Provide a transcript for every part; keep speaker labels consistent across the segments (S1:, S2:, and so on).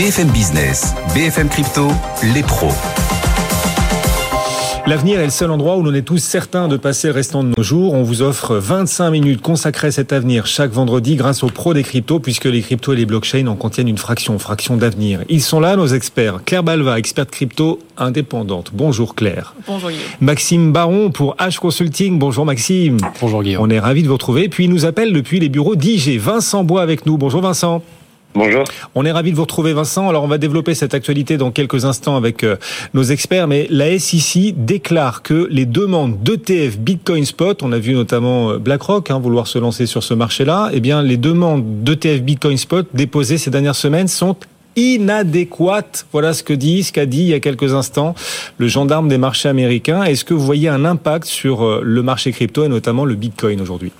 S1: BFM Business, BFM Crypto, les pros.
S2: L'avenir est le seul endroit où l'on est tous certains de passer le restant de nos jours. On vous offre 25 minutes consacrées à cet avenir chaque vendredi grâce aux pros des cryptos, puisque les cryptos et les blockchains en contiennent une fraction, fraction d'avenir. Ils sont là, nos experts. Claire Balva, experte crypto indépendante. Bonjour Claire.
S3: Bonjour Guillaume.
S2: Maxime Baron pour H Consulting. Bonjour Maxime.
S4: Bonjour Guillaume.
S2: On est ravis de vous retrouver. Puis il nous appelle depuis les bureaux d'IG. Vincent Bois avec nous. Bonjour Vincent.
S5: Bonjour.
S2: On est ravi de vous retrouver Vincent. Alors on va développer cette actualité dans quelques instants avec euh, nos experts, mais la SEC déclare que les demandes d'ETF Bitcoin Spot, on a vu notamment euh, BlackRock hein, vouloir se lancer sur ce marché-là, eh bien les demandes d'ETF Bitcoin Spot déposées ces dernières semaines sont inadéquates. Voilà ce que dit, ce qu'a dit il y a quelques instants le gendarme des marchés américains. Est-ce que vous voyez un impact sur euh, le marché crypto et notamment le Bitcoin aujourd'hui?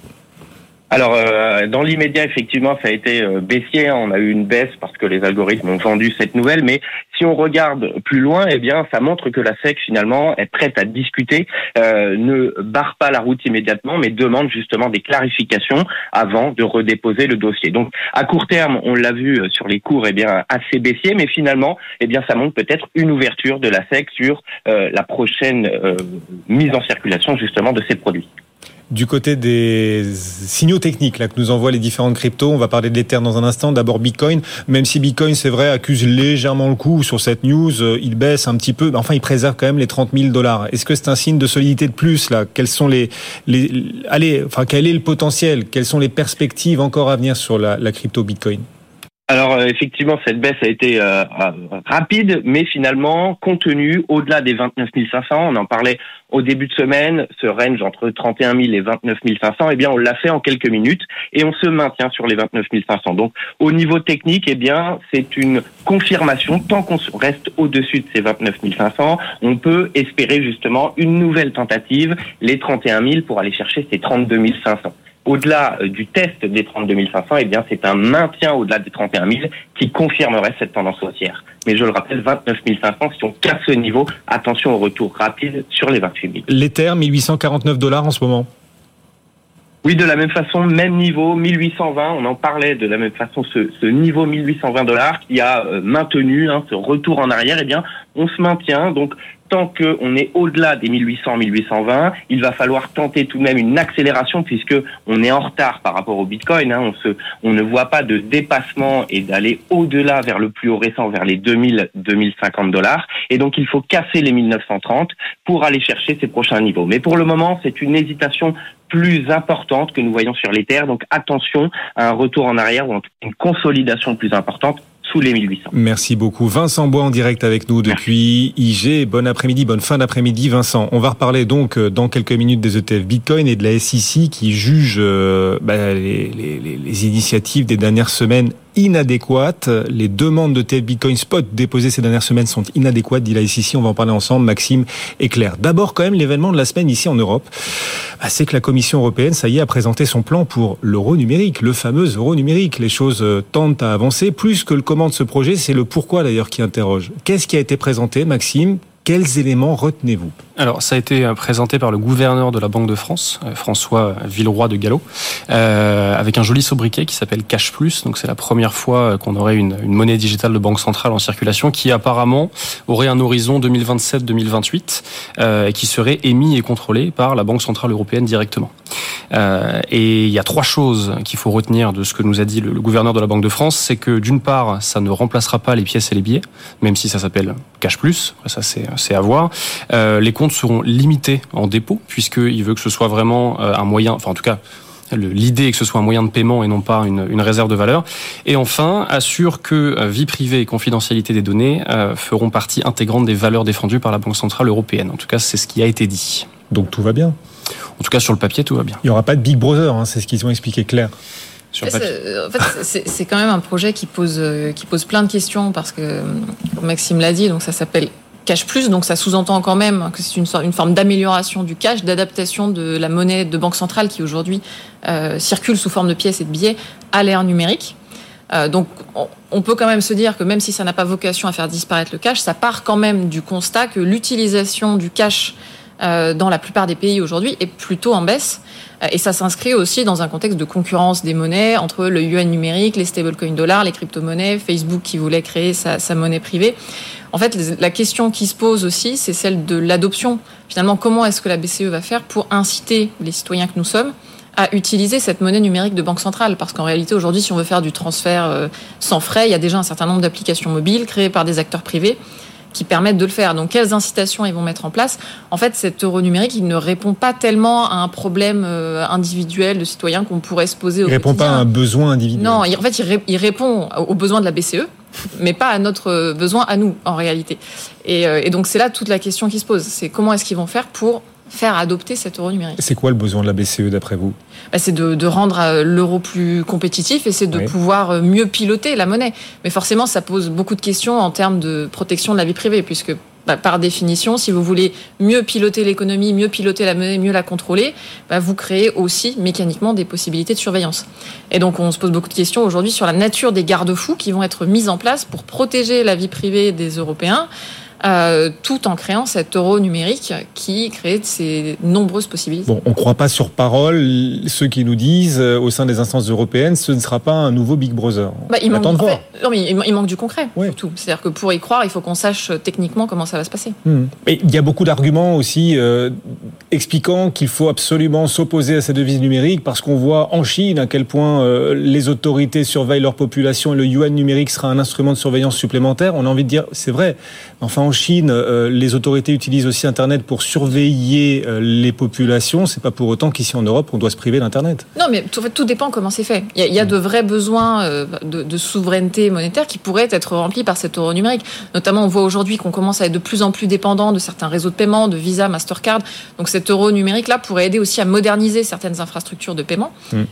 S5: Alors, euh, dans l'immédiat, effectivement, ça a été euh, baissier. On a eu une baisse parce que les algorithmes ont vendu cette nouvelle. Mais si on regarde plus loin, eh bien, ça montre que la SEC, finalement, est prête à discuter, euh, ne barre pas la route immédiatement, mais demande justement des clarifications avant de redéposer le dossier. Donc, à court terme, on l'a vu sur les cours, eh bien, assez baissier. Mais finalement, eh bien, ça montre peut-être une ouverture de la SEC sur la prochaine mise en circulation, justement, de ces produits.
S2: Du côté des signaux techniques là que nous envoient les différentes cryptos, on va parler de l'Ether dans un instant. D'abord Bitcoin, même si Bitcoin c'est vrai accuse légèrement le coup sur cette news, euh, il baisse un petit peu, mais enfin il préserve quand même les 30 000 dollars. Est-ce que c'est un signe de solidité de plus là? Quels sont les, les, allez, enfin quel est le potentiel? Quelles sont les perspectives encore à venir sur la, la crypto Bitcoin?
S5: Alors euh, effectivement, cette baisse a été euh, rapide, mais finalement contenue au-delà des 29 500. On en parlait au début de semaine, ce range entre 31 000 et 29 500. Eh bien, on l'a fait en quelques minutes et on se maintient sur les 29 500. Donc, au niveau technique, eh bien, c'est une confirmation. Tant qu'on reste au-dessus de ces 29 500, on peut espérer justement une nouvelle tentative, les 31 000, pour aller chercher ces 32 500 au-delà euh, du test des 32 500, eh bien, c'est un maintien au-delà des 31 000 qui confirmerait cette tendance haussière. Mais je le rappelle, 29 500, si on casse ce niveau, attention au retour rapide sur les 28 000.
S2: L'Ether, 1849 dollars en ce moment
S5: oui, de la même façon, même niveau, 1820. On en parlait de la même façon, ce, ce niveau 1820 dollars qui a euh, maintenu hein, ce retour en arrière. Eh bien, on se maintient. Donc, tant qu'on est au-delà des 1800, 1820, il va falloir tenter tout de même une accélération puisque on est en retard par rapport au Bitcoin. Hein. On, ne voit pas de dépassement et d'aller au-delà vers le plus haut récent, vers les 2000, 2050 dollars. Et donc il faut casser les 1930 pour aller chercher ces prochains niveaux. Mais pour le moment, c'est une hésitation plus importante que nous voyons sur les terres. Donc attention à un retour en arrière ou une consolidation plus importante sous les 1800.
S2: Merci beaucoup. Vincent Bois en direct avec nous depuis IG. Bon après-midi, bonne fin d'après-midi Vincent. On va reparler donc euh, dans quelques minutes des ETF Bitcoin et de la SEC qui juge euh, bah, les initiatives des dernières semaines inadéquates. Les demandes de TF Bitcoin Spot déposées ces dernières semaines sont inadéquates, dit la SEC. On va en parler ensemble, Maxime et Claire. D'abord, quand même, l'événement de la semaine ici en Europe, bah, c'est que la Commission européenne, ça y est, a présenté son plan pour l'euro numérique, le fameux euro numérique. Les choses euh, tendent à avancer. Plus que le comment de ce projet, c'est le pourquoi d'ailleurs qui interroge. Qu'est-ce qui a été présenté, Maxime? Quels éléments retenez-vous?
S4: Alors, ça a été euh, présenté par le gouverneur de la Banque de France, euh, François Villeroy de Gallo, euh, avec un joli sobriquet qui s'appelle Cash Plus. Donc, c'est la première fois qu'on aurait une, une, monnaie digitale de banque centrale en circulation qui apparemment aurait un horizon 2027-2028 euh, et qui serait émis et contrôlé par la Banque centrale européenne directement. Euh, et il y a trois choses qu'il faut retenir de ce que nous a dit le, le gouverneur de la Banque de France, c'est que d'une part, ça ne remplacera pas les pièces et les billets, même si ça s'appelle Cash Plus. Ça, c'est à voir. Euh, les comptes seront limités en dépôt, puisqu'il veut que ce soit vraiment euh, un moyen, enfin en tout cas, l'idée est que ce soit un moyen de paiement et non pas une, une réserve de valeur. Et enfin, assure que euh, vie privée et confidentialité des données euh, feront partie intégrante des valeurs défendues par la Banque Centrale Européenne. En tout cas, c'est ce qui a été dit.
S2: Donc tout va bien
S4: En tout cas, sur le papier, tout va bien.
S2: Il n'y aura pas de Big Brother, hein, c'est ce qu'ils ont expliqué clair.
S3: En fait, c'est quand même un projet qui pose, qui pose plein de questions parce que, comme Maxime l'a dit, donc ça s'appelle cash plus, donc ça sous-entend quand même que c'est une, forme d'amélioration du cash, d'adaptation de la monnaie de banque centrale qui aujourd'hui euh, circule sous forme de pièces et de billets à l'ère numérique. Euh, donc on, on, peut quand même se dire que même si ça n'a pas vocation à faire disparaître le cash, ça part quand même du constat que l'utilisation du cash dans la plupart des pays aujourd'hui est plutôt en baisse. Et ça s'inscrit aussi dans un contexte de concurrence des monnaies entre le yuan numérique, les stablecoins dollars, les crypto-monnaies, Facebook qui voulait créer sa, sa monnaie privée. En fait, la question qui se pose aussi, c'est celle de l'adoption. Finalement, comment est-ce que la BCE va faire pour inciter les citoyens que nous sommes à utiliser cette monnaie numérique de banque centrale? Parce qu'en réalité, aujourd'hui, si on veut faire du transfert euh, sans frais, il y a déjà un certain nombre d'applications mobiles créées par des acteurs privés qui permettent de le faire. Donc, quelles incitations ils vont mettre en place? En fait, cet euro numérique, il ne répond pas tellement à un problème euh, individuel de citoyens qu'on pourrait se poser au
S2: Il répond pas à un besoin individuel.
S3: Non, en fait, il, répond aux besoins de la BCE, mais pas à notre besoin à nous, en réalité. Et, euh, et donc, c'est là toute la question qui se pose. C'est comment est-ce qu'ils vont faire pour faire adopter cet euro numérique.
S2: C'est quoi le besoin de la BCE d'après vous?
S3: Bah, C'est de, de, rendre euh, l'euro plus compétitif et c'est de pouvoir euh, mieux piloter la monnaie. Mais forcément, ça pose beaucoup de questions en termes de protection de la vie privée, puisque bah, par définition, si vous voulez mieux piloter l'économie, mieux piloter la monnaie, mieux la contrôler, bah, vous créez aussi mécaniquement des possibilités de surveillance. Et donc on se pose beaucoup de questions aujourd'hui sur la nature des garde-fous qui vont être mis en place pour protéger la vie privée des Européens. Euh, tout en créant cet euro numérique qui crée ces nombreuses possibilités.
S2: Bon, on ne croit pas sur parole ceux qui nous disent euh, au sein des instances européennes ce ne sera pas un nouveau Big Brother.
S3: Bah, il, manque non, mais il manque du concret, tout. C'est-à-dire que pour y croire, il faut qu'on sache techniquement comment ça va se passer.
S2: Hmm. il y a beaucoup d'arguments aussi euh, expliquant qu'il faut absolument s'opposer à cette devise numérique parce qu'on voit en Chine à quel point les autorités surveillent leur population et le yuan numérique sera un instrument de surveillance supplémentaire. On a envie de dire, c'est vrai. Enfin, en Chine, euh, les autorités utilisent aussi Internet pour surveiller euh, les populations. C'est pas pour autant qu'ici en Europe, on doit se priver d'Internet.
S3: Non, mais tout, tout dépend comment c'est fait. Il y, a, de vrais besoins euh, de, souveraineté monétaire qui pourraient être remplis par cet euro numérique. Notamment, on voit aujourd'hui qu'on commence à être de plus en plus dépendant de certains réseaux de paiement, de Visa, Mastercard. Donc cet euro numérique-là pourrait aider aussi à moderniser certaines infrastructures de paiement. Mm.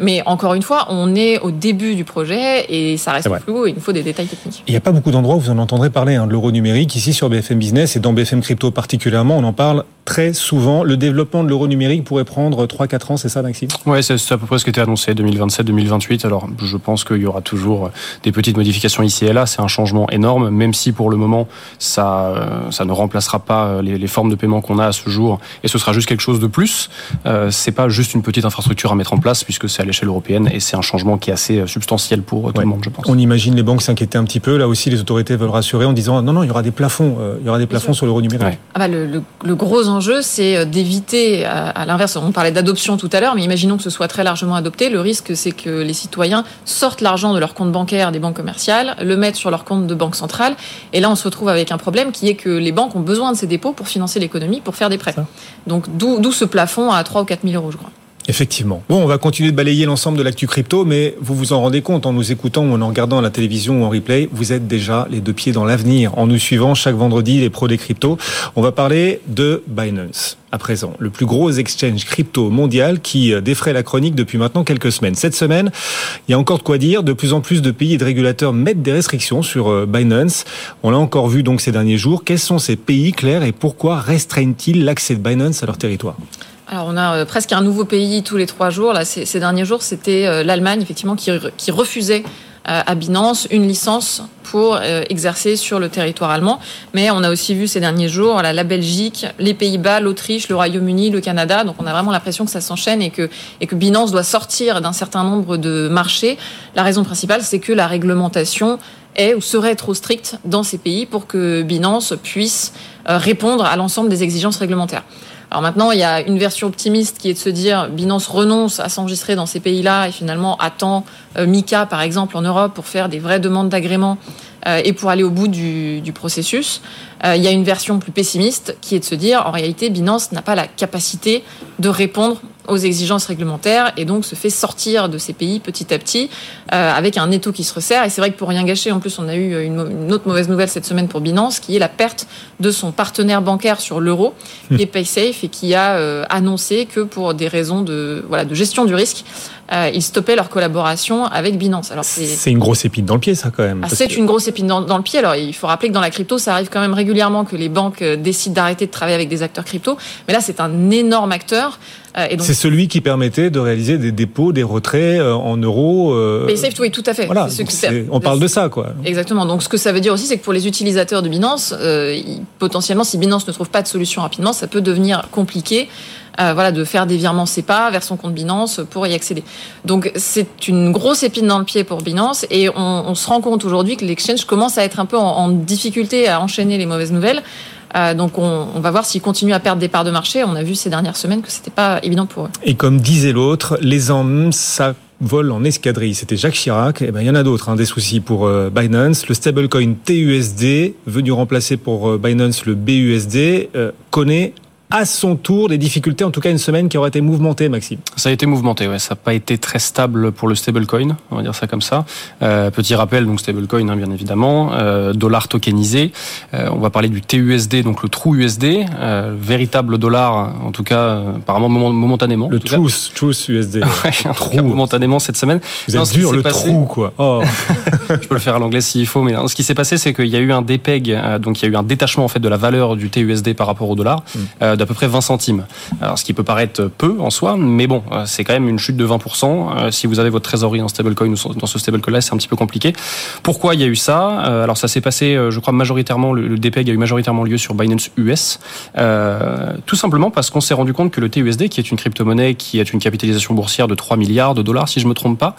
S3: mais encore une fois, on est au début du projet et ça reste flou. Et il nous faut des détails techniques.
S2: Il n'y a pas beaucoup d'endroits où vous en entendrez parler hein, de l'euro numérique ici sur BFM Business et dans BFM Crypto particulièrement, on en parle très souvent. Le développement de l'euro numérique pourrait prendre 3-4 ans, c'est ça, Maxime?
S4: Oui, c'est à peu près ce qui était annoncé, 2027-2028. Alors, je pense qu'il y aura toujours des petites modifications ici et là. C'est un changement énorme, même si pour le moment, ça, euh, ça ne remplacera pas les, les formes de paiement qu'on a à ce jour, et ce sera juste quelque chose de plus. Euh, c'est pas juste une petite infrastructure à mettre en place, puisque c'est à l'échelle européenne, et c'est un changement qui est assez euh, substantiel pour tout le monde, je pense.
S2: On imagine les banques s'inquiéter un petit peu. Là aussi, les autorités veulent rassurer en disant non, non, il y aura des plafonds, euh, il y aura des plafonds sur l'euro numérique.
S3: Ah bah le, le, le gros enjeu, c'est euh, d'éviter, à, l'inverse, on parlait d'adoption tout à l'heure, mais imaginons que ce soit très largement adopté. Le risque, c'est que les citoyens sortent l'argent de leur compte bancaire des banques commerciales, le mettent sur leur compte de banque centrale, et là, on se retrouve avec un problème qui est que les banques ont besoin de ces dépôts pour financer l'économie, pour faire des prêts. Donc, d'où ce plafond à 3 ou 4 000 euros, je crois.
S2: Effectivement. Bon, on va continuer de balayer l'ensemble de l'actu crypto, mais vous vous en rendez compte en nous écoutant ou en regardant la télévision ou en replay, vous êtes déjà les deux pieds dans l'avenir en nous suivant chaque vendredi les pros des cryptos. On va parler de Binance à présent, le plus gros exchange crypto mondial qui euh, défraie la chronique depuis maintenant quelques semaines. Cette semaine, il y a encore de quoi dire. De plus en plus de pays et de régulateurs mettent des restrictions sur euh, Binance. On l'a encore vu donc ces derniers jours. Quels sont ces pays clairs et pourquoi restreignent-ils l'accès de Binance à leur territoire?
S3: Alors on a euh, presque un nouveau pays tous les trois jours. Là, ces, derniers jours, c'était euh, l'Allemagne effectivement qui, qui refusait euh, à Binance une licence pour exercer sur le territoire allemand. Mais on a aussi vu ces derniers jours la, la Belgique, les Pays-Bas, l'Autriche, le Royaume-Uni, le Canada. Donc on a vraiment l'impression que ça s'enchaîne et que, et que Binance doit sortir d'un certain nombre de marchés. La raison principale, c'est que la réglementation est ou serait trop stricte dans ces pays pour que Binance puisse répondre à l'ensemble des exigences réglementaires. Alors maintenant, il y a une version optimiste qui est de se dire Binance renonce à s'enregistrer dans ces pays-là et finalement attend euh, Mika, par exemple, en Europe pour faire des vraies demandes d'agrément euh, et pour aller au bout du, processus. Euh, il y a une version plus pessimiste qui est de se dire en réalité, Binance n'a pas la capacité de répondre aux exigences réglementaires et donc se fait sortir de ces pays petit à petit euh, avec un étau qui se resserre. Et c'est vrai que pour rien gâcher, en plus, on a eu une, autre mauvaise nouvelle cette semaine pour Binance, qui est la perte de son partenaire bancaire sur l'euro, qui est PaySafe et qui a euh, annoncé que pour des raisons de voilà de gestion du risque, euh, ils stoppaient leur collaboration avec Binance. Alors
S2: c'est une grosse épine dans le pied, ça quand même.
S3: Ah, c'est une grosse épine dans, dans, le pied. Alors il faut rappeler que dans la crypto, ça arrive quand même régulièrement que les banques euh, décident d'arrêter de travailler avec des acteurs crypto. Mais là, c'est un énorme acteur.
S2: Euh, c'est celui qui permettait de réaliser des dépôts, des retraits euh, en euros.
S3: Mais safe, oui, tout à fait.
S2: Voilà, on parle de ça, quoi.
S3: Exactement. Donc, ce que ça veut dire aussi, c'est que pour les utilisateurs de Binance, potentiellement, si Binance ne trouve pas de solution rapidement, ça peut devenir compliqué. Euh, voilà, de faire des virements SEPA vers son compte Binance pour y accéder. Donc c'est une grosse épine dans le pied pour Binance et on, se rend compte aujourd'hui que l'exchange commence à être un peu en, difficulté à enchaîner les mauvaises nouvelles. Euh, donc on, va voir s'ils continuent à perdre des parts de marché. On a vu ces dernières semaines que c'était pas évident pour eux.
S2: Et comme disait l'autre, les hommes, ça vole en escadrille. C'était Jacques Chirac. Et eh ben il y en a d'autres, hein, des soucis pour euh, Binance. Le stablecoin TUSD, venu remplacer pour Binance le BUSD, connaît à son tour des difficultés, en tout cas une semaine qui aurait été mouvementée, Maxime.
S4: Ça a été mouvementé, ouais. Ça n'a pas été très stable pour le stablecoin, on va dire ça comme ça. Euh, petit rappel, donc stablecoin, hein, bien évidemment, euh, dollar tokenisé. Euh, on va parler du TUSD, donc le True USD, euh, véritable dollar, en tout cas, euh, apparemment momentanément.
S2: Le Truth, Truth USD.
S4: ouais, true. momentanément cette semaine.
S2: Vous êtes dur, le passé... trou, quoi.
S4: Oh. Je peux le faire à l'anglais s'il faut, mais non, ce qui s'est passé, c'est qu'il y a eu un dépeg, euh, donc il y a eu un détachement en fait de la valeur du TUSD par rapport au dollar. Mm d'à peu près 20 centimes. Alors, ce qui peut paraître peu en soi, mais bon, euh, c'est quand même une chute de 20%. Euh, si vous avez votre trésorerie en stablecoin ou dans ce stablecoin-là, c'est un petit peu compliqué. Pourquoi il y a eu ça? Euh, Alors, ça s'est passé, je crois, majoritairement, le DPEG a eu majoritairement lieu sur Binance US. tout simplement parce qu'on s'est rendu compte que le TUSD, qui est une crypto-monnaie qui a une capitalisation boursière de 3 milliards de dollars, si je me trompe pas,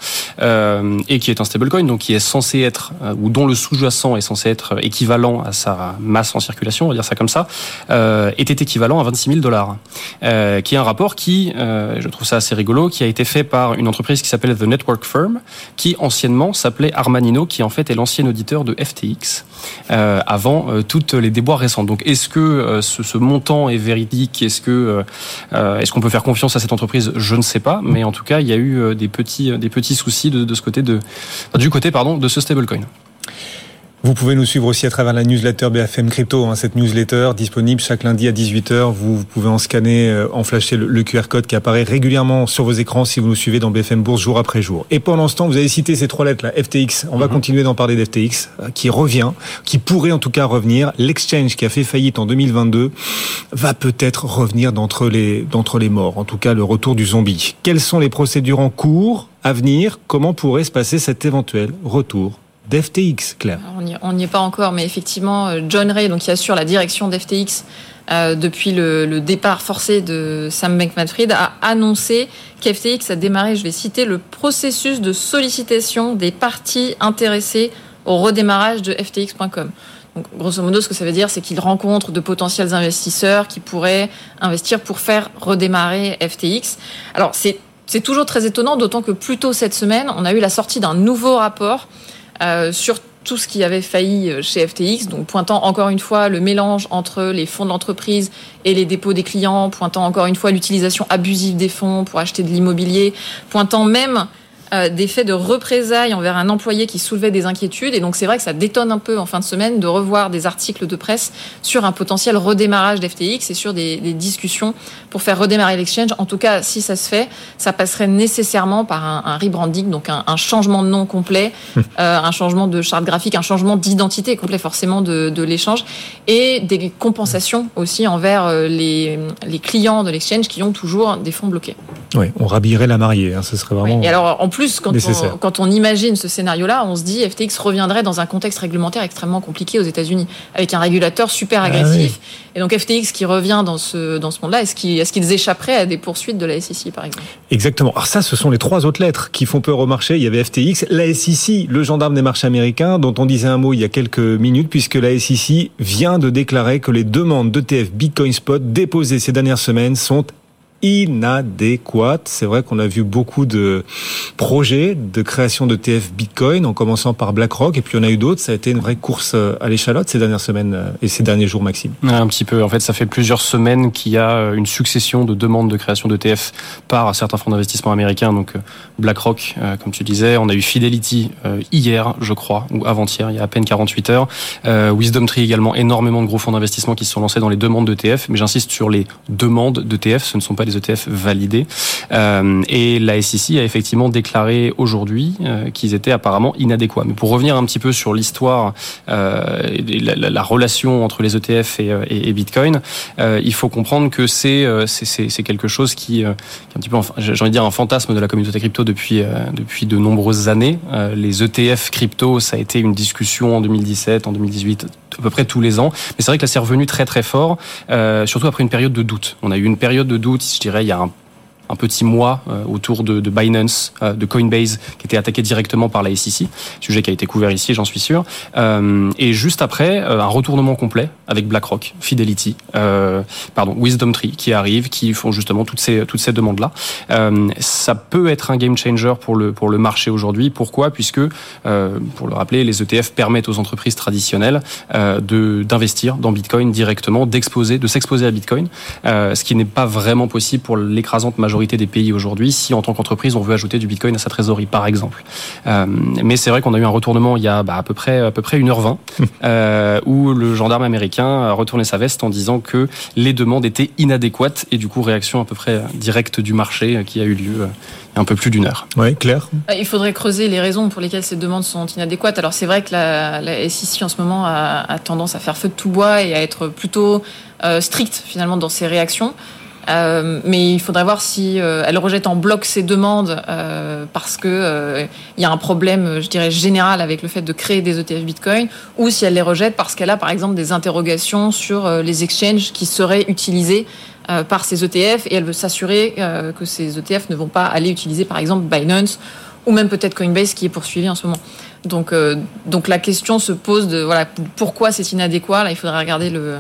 S4: et qui est un stablecoin, donc qui est censé être, ou dont le sous-jacent est censé être équivalent à sa masse en circulation, on va dire ça comme ça, était équivalent à 26 000 dollars, euh, qui est un rapport qui, euh, je trouve ça assez rigolo, qui a été fait par une entreprise qui s'appelle The Network Firm, qui anciennement s'appelait Armanino, qui en fait est l'ancien auditeur de FTX euh, avant toutes les déboires récentes. Donc, est-ce que ce, montant est véridique? Est-ce qu'on peut faire confiance à cette entreprise? Je ne sais pas, mais en tout cas, il y a eu des petits des petits soucis de, ce côté du côté pardon de ce stablecoin.
S2: Vous pouvez nous suivre aussi à travers la newsletter BFM Crypto, hein, cette newsletter disponible chaque lundi à 18h. Vous, vous pouvez en scanner, euh, en flasher le, le, QR code qui apparaît régulièrement sur vos écrans si vous nous suivez dans BFM Bourse jour après jour. Et pendant ce temps, vous avez cité ces trois lettres là, FTX. On va mm -hmm. continuer d'en parler d'FTX, euh, qui revient, qui pourrait en tout cas revenir. L'exchange qui a fait faillite en 2022 va peut-être revenir d'entre les, d'entre les morts. En tout cas, le retour du zombie. Quelles sont les procédures en cours à venir? Comment pourrait se passer cet éventuel retour? d'FTX, Claire
S3: On n'y est pas encore, mais effectivement, euh, John Ray, donc qui assure la direction d'FTX euh, depuis le, départ forcé de Sam Bankman-Fried, a annoncé qu'FTX a démarré, je vais citer, le processus de sollicitation des parties intéressées au redémarrage de FTX.com. Donc, grosso modo, ce que ça veut dire, c'est qu'il rencontre de potentiels investisseurs qui pourraient investir pour faire redémarrer FTX. Alors, c'est toujours très étonnant, d'autant que plus tôt cette semaine, on a eu la sortie d'un nouveau rapport sur tout ce qui avait failli chez FTX, donc pointant encore une fois le mélange entre les fonds de l'entreprise et les dépôts des clients, pointant encore une fois l'utilisation abusive des fonds pour acheter de l'immobilier, pointant même euh, des faits de représailles envers un employé qui soulevait des inquiétudes. Et donc c'est vrai que ça détonne un peu en fin de semaine de revoir des articles de presse sur un potentiel redémarrage d'FTX et sur des, des, discussions pour faire redémarrer l'exchange. En tout cas, si ça se fait, ça passerait nécessairement par un, un rebranding, donc un, un, changement de nom complet, euh, un changement de charte graphique, un changement d'identité complet forcément de, de l'échange et des compensations aussi envers euh, les, les clients de l'exchange qui ont toujours des fonds bloqués.
S2: Oui, on rhabillerait la mariée, hein, ce serait vraiment.
S3: Oui. Et alors, en plus, quand on, quand on, imagine ce scénario-là, on se dit FTX reviendrait dans un contexte réglementaire extrêmement compliqué aux États-Unis, avec un régulateur super agressif. Ah oui. Et donc FTX qui revient dans ce, dans ce monde-là, est-ce qu'ils est qu échapperaient à des poursuites de la SEC, par exemple?
S2: Exactement. Alors ça, ce sont les trois autres lettres qui font peur au marché. Il y avait FTX, la SEC, le gendarme des marchés américains, dont on disait un mot il y a quelques minutes, puisque la SEC vient de déclarer que les demandes d'ETF Bitcoin Spot déposées ces dernières semaines sont inadéquate. C'est vrai qu'on a vu beaucoup de projets de création de TF Bitcoin, en commençant par BlackRock, et puis on a eu d'autres. Ça a été une vraie course euh, à l'échalote ces dernières semaines euh, et ces derniers jours, Maxime.
S4: Un petit peu. En fait, ça fait plusieurs semaines qu'il y a euh, une succession de demandes de création de TF par certains fonds d'investissement américains. Donc BlackRock, comme tu disais, on a eu Fidelity hier, je crois, ou avant-hier, il y a à peine 48 heures. Wisdom Tree également, énormément de gros fonds d'investissement qui se sont lancés dans les demandes de TF. Mais j'insiste sur les demandes de TF. Ce ne sont pas des ETF validés. Euh, et la SEC a effectivement déclaré aujourd'hui euh, qu'ils étaient apparemment inadéquats. Mais pour revenir un petit peu sur l'histoire, euh, la, la, la, relation entre les ETF et, Bitcoin, il faut comprendre que c'est c'est quelque chose qui, qui est un petit peu, j'ai envie de dire, un fantasme de la communauté crypto depuis depuis de nombreuses années. les ETF crypto, ça a été une discussion en 2017, en 2018, à peu près tous les ans. Mais c'est vrai que là, c'est revenu très très fort, euh, surtout après une période de doute. On a eu une période de doute, je dirais, il y a un un petit mois euh, autour de, Binance, euh, de Coinbase, qui était attaqué directement par la SEC, sujet qui a été couvert ici, j'en suis sûr. Euh, et juste après, un retournement complet avec BlackRock, Fidelity, pardon, Wisdom Tree, qui arrivent, qui font justement toutes ces toutes ces demandes là. ça peut être un game changer pour le pour le marché aujourd'hui. Pourquoi? Puisque, pour le rappeler, les ETF permettent aux entreprises traditionnelles de d'investir dans Bitcoin directement, d'exposer, de s'exposer à Bitcoin, ce qui n'est pas vraiment possible pour l'écrasante majorité des pays aujourd'hui si en tant qu'entreprise on veut ajouter du Bitcoin à sa trésorerie par exemple. Euh, mais c'est vrai qu'on a eu un retournement il y a bah, à peu près à peu près 1h20 euh, où le gendarme américain a retourné sa veste en disant que les demandes étaient inadéquates et du coup réaction à peu près directe du marché qui a eu lieu euh, un peu plus d'une heure.
S2: Oui, clair.
S3: Il faudrait creuser les raisons pour lesquelles ces demandes sont inadéquates. Alors c'est vrai que la, la SEC en ce moment a, a, tendance à faire feu de tout bois et à être plutôt euh, stricte finalement dans ses réactions. Euh, mais il faudrait voir si euh, elle rejette en bloc ces demandes euh, parce que il y a un problème, je dirais général avec le fait de créer des ETF Bitcoin, ou si elle les rejette parce qu'elle a par exemple des interrogations sur les exchanges qui seraient utilisés par ces ETF et elle veut s'assurer que ces ETF ne vont pas aller utiliser par exemple Binance ou même peut-être Coinbase qui est poursuivi en ce moment. Donc, donc la question se pose de voilà pourquoi c'est inadéquat? Là, il faudrait regarder le,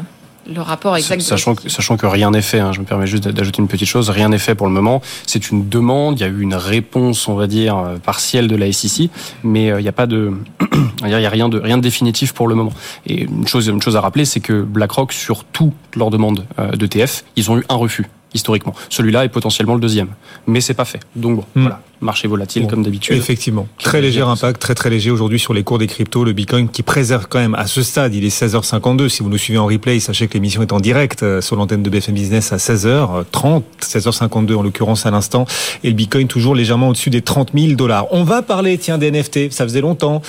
S3: le rapport exact.
S4: Sachant que, sachant que rien n'est fait, hein, je me permets juste d'ajouter une petite chose, rien n'est fait pour le moment. C'est une demande, il y a eu une réponse, on va dire, euh, partielle de la SEC, mais euh, il n'y a pas de, il y a rien de rien de définitif pour le moment. Et une chose, une chose à rappeler, c'est que BlackRock, sur toutes leurs demandes euh, d'ETF, ils ont eu un refus historiquement. Celui-là est potentiellement le deuxième, mais c'est pas fait. Donc bon, hmm. voilà, marché volatile bon, comme d'habitude.
S2: Effectivement, très léger impact, très très léger aujourd'hui sur les cours des cryptos. Le Bitcoin qui préserve quand même à ce stade, il est 16h52. Si vous nous suivez en replay, sachez que l'émission est en direct euh, sur l'antenne de BFM Business à 16h30, 16h52 en l'occurrence à l'instant, et le Bitcoin toujours légèrement au-dessus des 30 000 dollars. On va parler, tiens, des NFT. Ça faisait longtemps.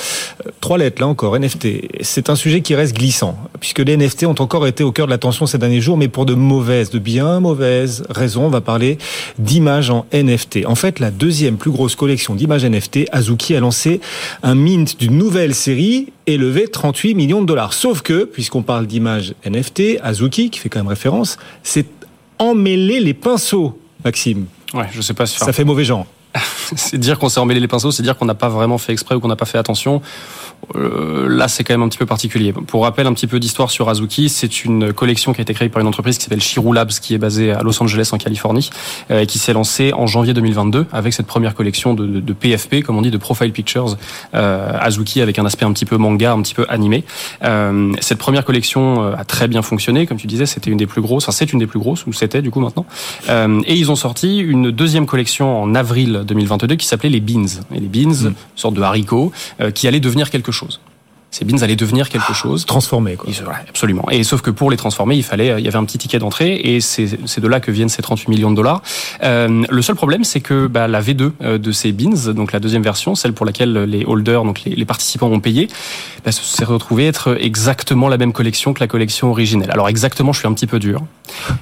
S2: Euh, trois lettres là encore, NFT. C'est un sujet qui reste glissant puisque les NFT ont encore été au cœur de l'attention ces derniers jours, mais pour de mauvaises, de bien mauvaises raison, on va parler d'images en NFT. En fait, la deuxième plus grosse collection d'images NFT, Azuki a lancé un mint d'une nouvelle série et levé 38 millions de dollars. Sauf que, puisqu'on parle d'images NFT, Azuki, qui fait quand même référence, c'est emmêler les pinceaux, Maxime.
S4: Ouais, je sais pas si
S2: ça fait mauvais genre.
S4: c'est dire qu'on s'est emmêlé les pinceaux, c'est dire qu'on n'a pas vraiment fait exprès ou qu'on n'a pas fait attention. Euh, là, c'est quand même un petit peu particulier. Pour rappel, un petit peu d'histoire sur Azuki, c'est une collection qui a été créée par une entreprise qui s'appelle Shiru Labs, qui est basée à Los Angeles, en Californie, euh, et qui s'est lancée en janvier 2022 avec cette première collection de, de, de PFP, comme on dit, de Profile Pictures, euh, Azuki avec un aspect un petit peu manga, un petit peu animé. Euh, cette première collection a très bien fonctionné, comme tu disais, c'était une des plus grosses, enfin c'est une des plus grosses, ou c'était du coup maintenant. Et ils ont sorti une deuxième collection en avril 2022 qui s'appelait les Beans. Et les Beans, mmh. une sorte de haricots, qui allait devenir quelque chose ces beans allaient devenir quelque chose.
S2: Transformé, quoi.
S4: absolument. Et sauf que pour les transformer, il fallait, il y avait un petit ticket d'entrée, et c'est de là que viennent ces 38 millions de dollars. Euh, le seul problème, c'est que bah, la V2 euh, de ces beans, donc la deuxième version, celle pour laquelle les holders, donc les, les participants ont payé, bah, s'est retrouvé être exactement la même collection que la collection originelle. Alors exactement, je suis un petit peu dur,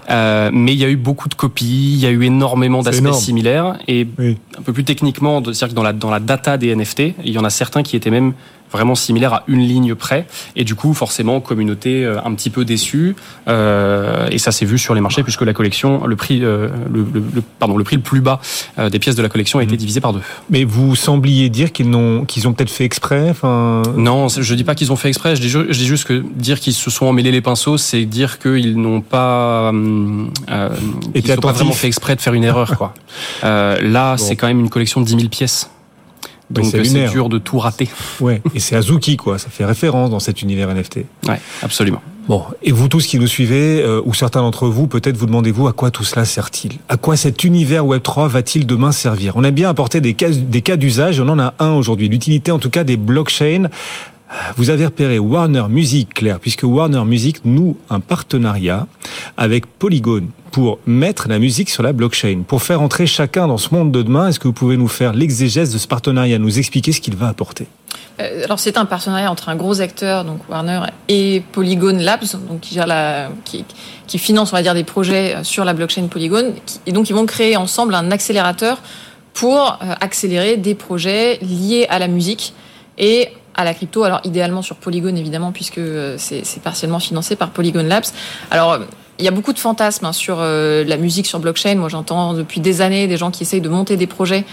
S4: euh, mais il y a eu beaucoup de copies, il y a eu énormément d'aspects similaires, et oui. un peu plus techniquement, c'est-à-dire que dans la dans la data des NFT, il y en a certains qui étaient même vraiment similaire à une ligne près. Et du coup, forcément, communauté euh, un petit peu déçue. Euh, et ça s'est vu sur les marchés puisque la collection, le prix, euh, le, le, pardon, le prix le plus bas euh, des pièces de la collection a été mmh. divisé par deux.
S2: Mais vous sembliez dire qu'ils n'ont, qu'ils ont peut-être fait exprès.
S4: Non, je dis pas qu'ils ont fait exprès. Je dis, je dis juste que dire qu'ils se sont emmêlés les pinceaux, c'est dire qu'ils n'ont pas, euh, n'ont pas vraiment fait exprès de faire une erreur. Quoi. là, bon. c'est quand même une collection de 10 000 pièces. Donc c'est dur de tout rater.
S2: Ouais, et c'est Azuki quoi, ça fait référence dans cet univers NFT.
S4: Ouais, absolument.
S2: Bon, et vous tous qui nous suivez, euh, ou certains d'entre vous, peut-être vous demandez-vous à quoi tout cela sert-il? À quoi cet univers Web3 va-t-il demain servir? On a bien apporté des cas, des cas d'usage, on en a un aujourd'hui, l'utilité en tout cas des blockchains Vous avez repéré Warner Music, Claire, puisque Warner Music noue un partenariat avec Polygon pour mettre la musique sur la blockchain, pour faire entrer chacun dans ce monde de demain. Est-ce que vous pouvez nous faire l'exégèse de ce partenariat, nous expliquer ce qu'il va apporter?
S3: Euh, alors c'est un partenariat entre un gros acteur, donc Warner, et Polygon Labs, donc qui, qui, finance, on va dire, des projets sur la blockchain Polygon. et donc ils vont créer ensemble un accélérateur pour euh, accélérer des projets liés à la musique et à la crypto. Alors idéalement sur Polygon évidemment puisque euh, c'est partiellement financé par Polygon Labs. Alors il y a beaucoup de fantasmes hein, sur euh, la musique sur blockchain. Moi, j'entends depuis des années des gens qui essayent de monter des projets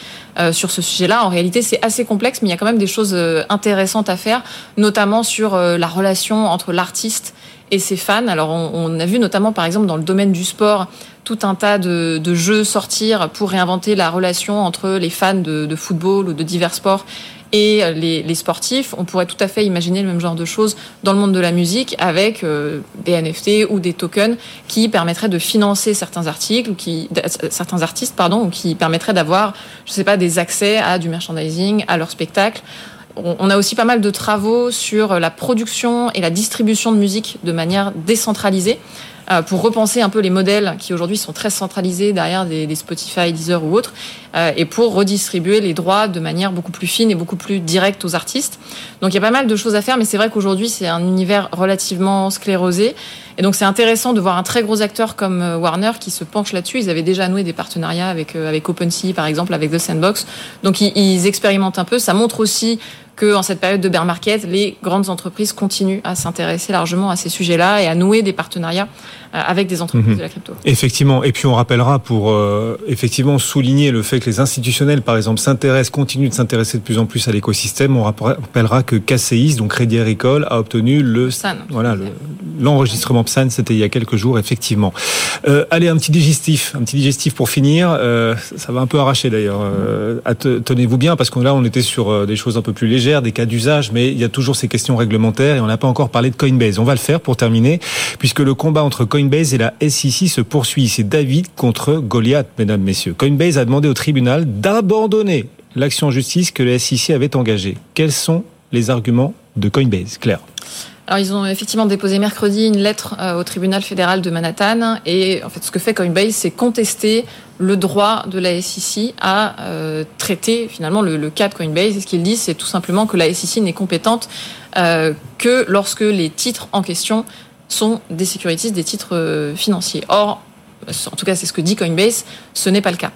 S3: sur ce sujet-là. En réalité, c'est assez complexe, mais il y a quand même des choses intéressantes à faire, notamment sur la relation entre l'artiste et ses fans. Alors, on, a vu notamment, par exemple, dans le domaine du sport, tout un tas de, jeux sortir pour réinventer la relation entre les fans de football ou de divers sports et les, les, sportifs. On pourrait tout à fait imaginer le même genre de choses dans le monde de la musique avec euh, des NFT ou des tokens qui permettraient de financer certains articles ou qui certains artistes pardon ou qui permettraient d'avoir je sais pas des accès à du merchandising, à leur spectacle. On a aussi pas mal de travaux sur la production et la distribution de musique de manière décentralisée. Euh, pour repenser un peu les modèles qui aujourd'hui sont très centralisés derrière des, des Spotify, Deezer ou autres, euh, et pour redistribuer les droits de manière beaucoup plus fine et beaucoup plus directe aux artistes. Donc il y a pas mal de choses à faire, mais c'est vrai qu'aujourd'hui c'est un univers relativement sclérosé. Et donc c'est intéressant de voir un très gros acteur comme euh, Warner qui se penche là-dessus. Ils avaient déjà noué des partenariats avec avec OpenSea par exemple, avec The Sandbox. Donc ils, ils expérimentent un peu. Ça montre aussi que en cette période de bear market, les grandes entreprises continuent à s'intéresser largement à ces sujets-là et à nouer des partenariats avec des entreprises mmh. de la crypto.
S2: Effectivement. Et puis on rappellera pour euh, effectivement souligner le fait que les institutionnels, par exemple, s'intéressent, continuent de s'intéresser de plus en plus à l'écosystème. On rappellera que KCIS, donc Crédit Agricole, a obtenu le
S3: PSAN.
S2: Voilà, l'enregistrement PSAN, c'était il y a quelques jours, effectivement. Euh, allez, un petit digestif, un petit digestif pour finir. Euh, ça va un peu arracher d'ailleurs. Euh, Tenez-vous bien parce que là, on était sur euh, des choses un peu plus légères, des cas d'usage, mais il y a toujours ces questions réglementaires et on n'a pas encore parlé de Coinbase. On va le faire pour terminer, puisque le combat entre Coinbase et la SEC se poursuit. C'est David contre Goliath, mesdames, messieurs. Coinbase a demandé au tribunal d'abandonner l'action en justice que la SEC avait engagée. Quels sont les arguments de Coinbase Claire?
S3: Alors ils ont effectivement déposé mercredi une lettre euh, au tribunal fédéral de Manhattan et en fait ce que fait Coinbase c'est contester le droit de la SEC à euh, traiter finalement le, le, cas de Coinbase. Et ce qu'ils disent c'est tout simplement que la SEC n'est compétente euh, que lorsque les titres en question sont des securities, des titres euh, financiers. Or, en tout cas c'est ce que dit Coinbase, ce n'est pas le cas.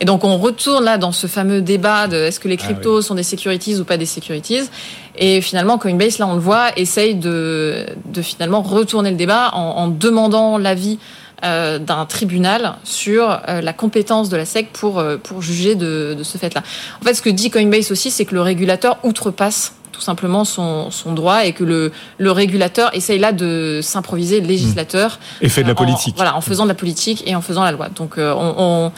S3: Et donc on retourne là dans ce fameux débat de est-ce que les cryptos ah oui. sont des securities ou pas des securities. Et finalement Coinbase, là on le voit, essaye de, de finalement retourner le débat en, en demandant l'avis euh, d'un tribunal sur euh, la compétence de la SEC pour, euh, pour juger de, de ce fait-là. En fait ce que dit Coinbase aussi, c'est que le régulateur outrepasse tout simplement son, son droit et que le, le régulateur essaye là de s'improviser législateur.
S2: Et fait de la politique.
S3: En, voilà, en faisant de la politique et en faisant la loi. Donc euh, on, on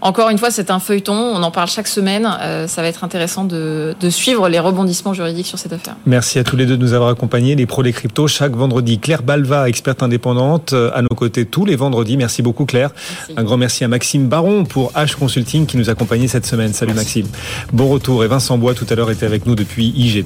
S3: encore une fois, c'est un feuilleton. On en parle chaque semaine. Euh, ça va être intéressant de, de, suivre les rebondissements juridiques sur cette affaire.
S2: Merci à tous les deux de nous avoir accompagnés. Les pros, les cryptos, chaque vendredi. Claire Balva, experte indépendante, euh, à nos côtés tous les vendredis. Merci beaucoup, Claire.
S3: Merci.
S2: Un grand merci à Maxime Baron pour H Consulting qui nous accompagnait cette semaine. Salut merci. Maxime. Bon retour. Et Vincent Bois, tout à l'heure, était avec nous depuis IG.